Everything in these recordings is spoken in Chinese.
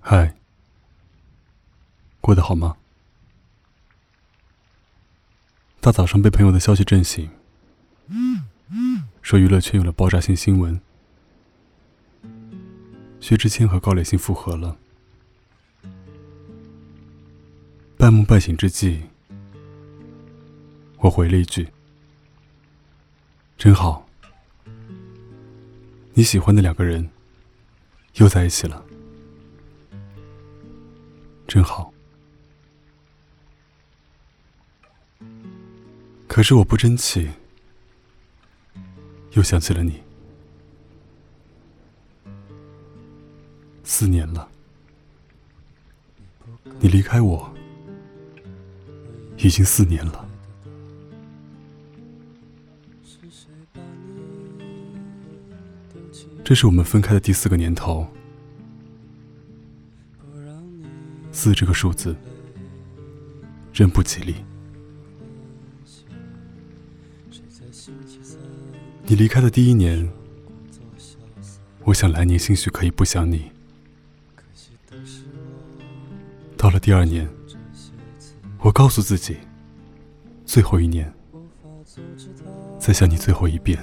嗨，过得好吗？大早上被朋友的消息震醒，说娱乐圈有了爆炸性新闻，薛之谦和高磊鑫复合了。半梦半醒之际，我回了一句：“真好。”你喜欢的两个人又在一起了，真好。可是我不争气，又想起了你。四年了，你离开我已经四年了。这是我们分开的第四个年头，四这个数字真不吉利。你离开的第一年，我想来年兴许可以不想你。到了第二年，我告诉自己，最后一年，再想你最后一遍。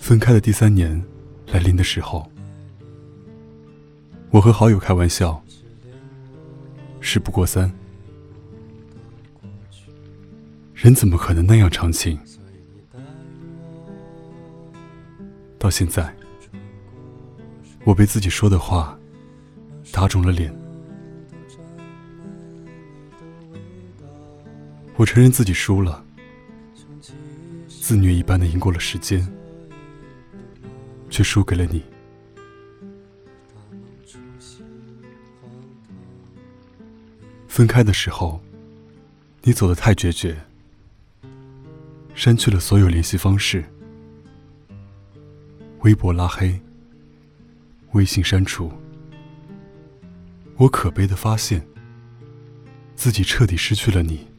分开的第三年来临的时候，我和好友开玩笑：“事不过三，人怎么可能那样长情？”到现在，我被自己说的话打肿了脸。我承认自己输了。肆虐一般的赢过了时间，却输给了你。分开的时候，你走得太决绝，删去了所有联系方式，微博拉黑，微信删除。我可悲的发现，自己彻底失去了你。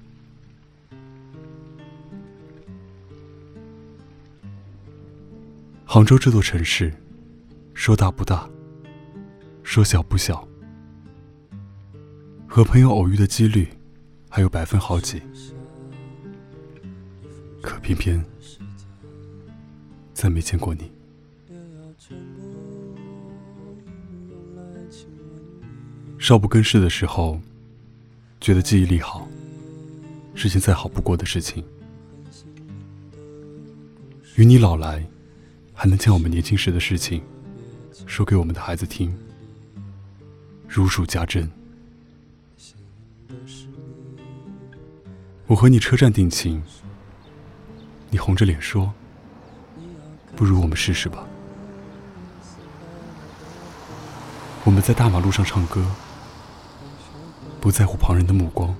杭州这座城市，说大不大，说小不小。和朋友偶遇的几率还有百分好几，可偏偏再没见过你。少不更事的时候，觉得记忆力好，是件再好不过的事情。与你老来。还能将我们年轻时的事情说给我们的孩子听，如数家珍。我和你车站定情，你红着脸说：“不如我们试试吧。”我们在大马路上唱歌，不在乎旁人的目光。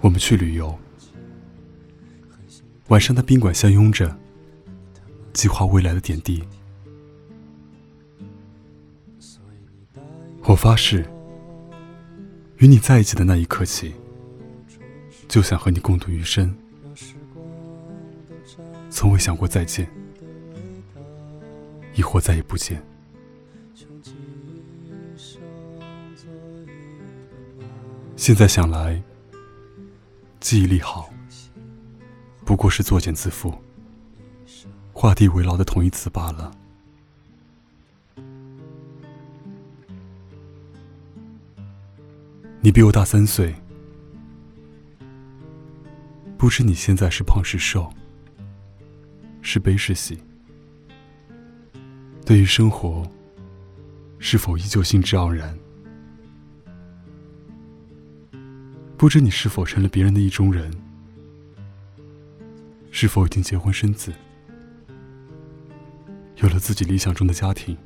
我们去旅游。晚上的宾馆相拥着，计划未来的点滴。我发誓，与你在一起的那一刻起，就想和你共度余生，从未想过再见，亦或再也不见。现在想来，记忆力好。不过是作茧自缚、画地为牢的同义词罢了。你比我大三岁，不知你现在是胖是瘦，是悲是喜。对于生活，是否依旧兴致盎然？不知你是否成了别人的意中人？是否已经结婚生子，有了自己理想中的家庭？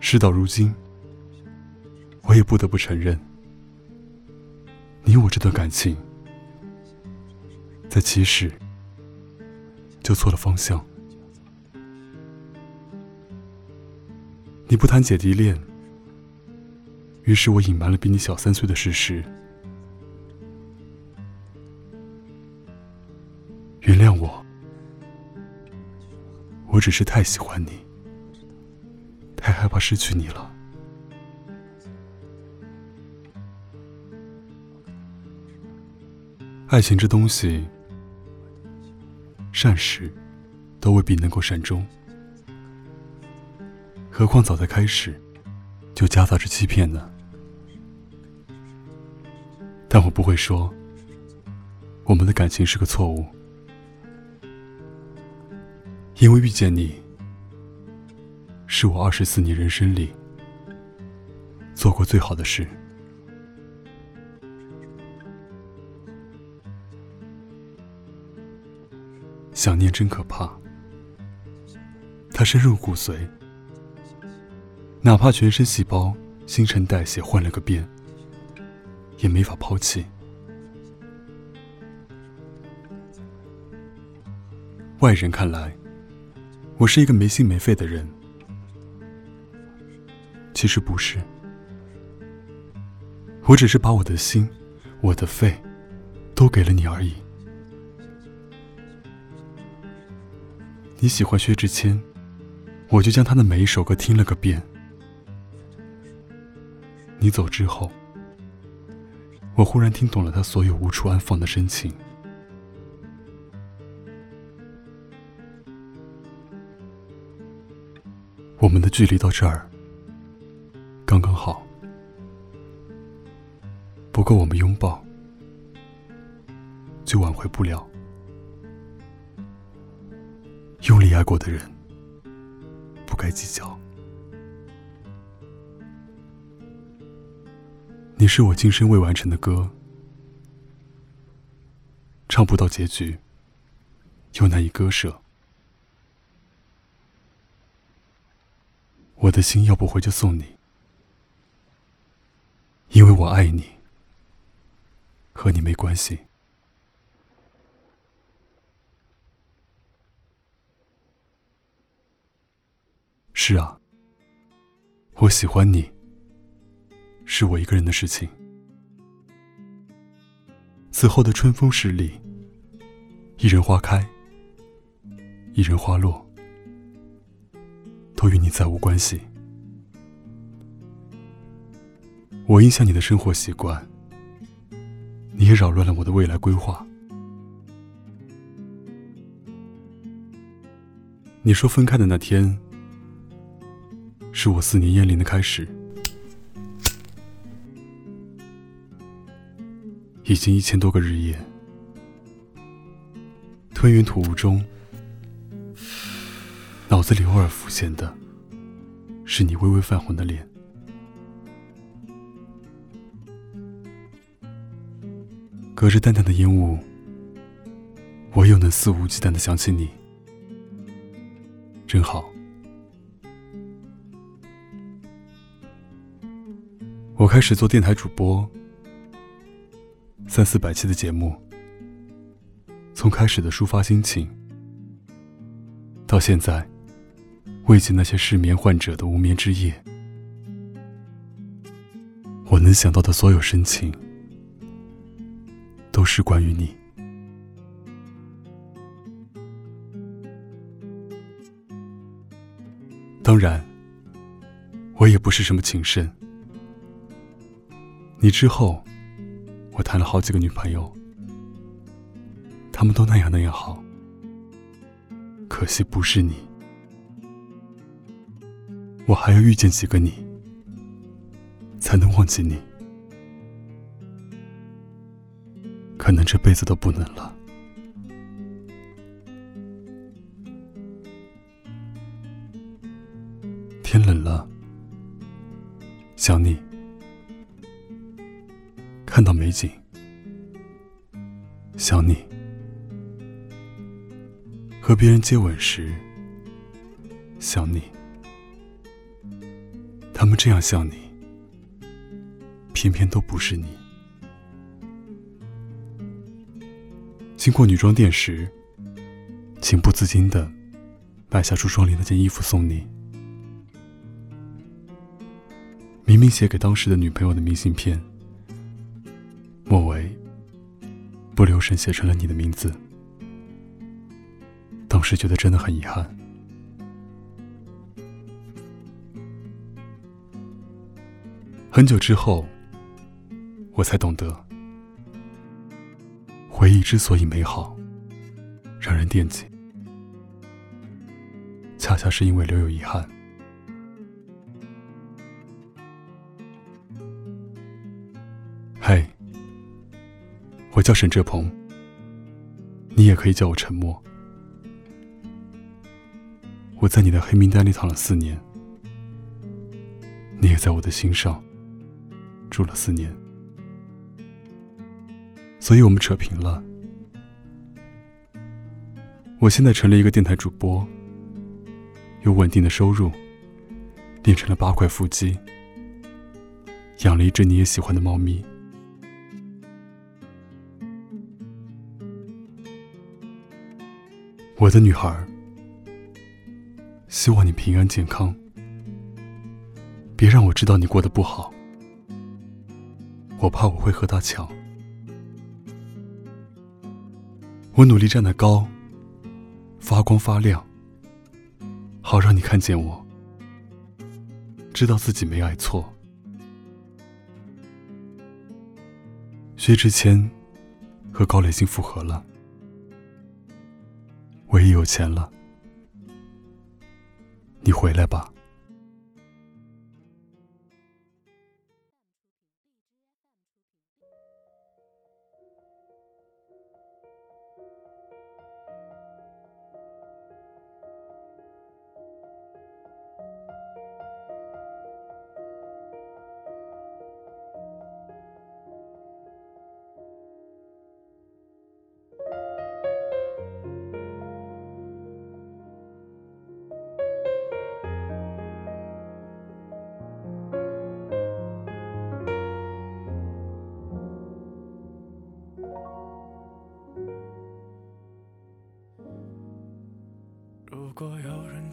事到如今，我也不得不承认，你我这段感情，在起始就错了方向。你不谈姐弟恋，于是我隐瞒了比你小三岁的事实。只是太喜欢你，太害怕失去你了。爱情这东西，善始都未必能够善终，何况早在开始就夹杂着欺骗呢？但我不会说，我们的感情是个错误。因为遇见你，是我二十四年人生里做过最好的事。想念真可怕，它深入骨髓，哪怕全身细胞新陈代谢换了个遍，也没法抛弃。外人看来。我是一个没心没肺的人，其实不是，我只是把我的心、我的肺都给了你而已。你喜欢薛之谦，我就将他的每一首歌听了个遍。你走之后，我忽然听懂了他所有无处安放的深情。我们的距离到这儿刚刚好，不够我们拥抱，就挽回不了。用力爱过的人，不该计较。你是我今生未完成的歌，唱不到结局，又难以割舍。我的心要不回就送你，因为我爱你，和你没关系。是啊，我喜欢你，是我一个人的事情。此后的春风十里，一人花开，一人花落。都与你再无关系。我影响你的生活习惯，你也扰乱了我的未来规划。你说分开的那天，是我四年烟龄的开始。已经一千多个日夜，吞云吐雾中。脑子里偶尔浮现的，是你微微泛红的脸。隔着淡淡的烟雾，我又能肆无忌惮的想起你，真好。我开始做电台主播，三四百期的节目，从开始的抒发心情，到现在。慰藉那些失眠患者的无眠之夜，我能想到的所有深情，都是关于你。当然，我也不是什么情圣。你之后，我谈了好几个女朋友，他们都那样那样好，可惜不是你。我还要遇见几个你，才能忘记你？可能这辈子都不能了。天冷了，想你；看到美景，想你；和别人接吻时，想你。他们这样像你，偏偏都不是你。经过女装店时，情不自禁的买下橱窗里那件衣服送你。明明写给当时的女朋友的明信片，末尾不留神写成了你的名字。当时觉得真的很遗憾。很久之后，我才懂得，回忆之所以美好，让人惦记，恰恰是因为留有遗憾。嗨，我叫沈哲鹏，你也可以叫我沉默。我在你的黑名单里躺了四年，你也在我的心上。住了四年，所以我们扯平了。我现在成了一个电台主播，有稳定的收入，练成了八块腹肌，养了一只你也喜欢的猫咪。我的女孩，希望你平安健康，别让我知道你过得不好。我怕我会和他抢。我努力站得高，发光发亮，好让你看见我，知道自己没爱错。薛之谦和高磊鑫复合了，我也有钱了，你回来吧。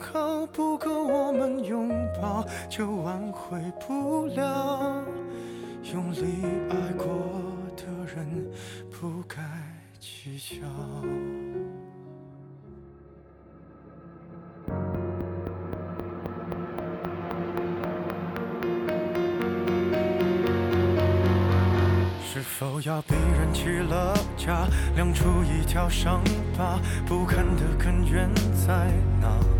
好，不够我们拥抱，就挽回不了。用力爱过的人，不该计较。是否要逼人起了家，亮出一条伤疤？不堪的根源在哪？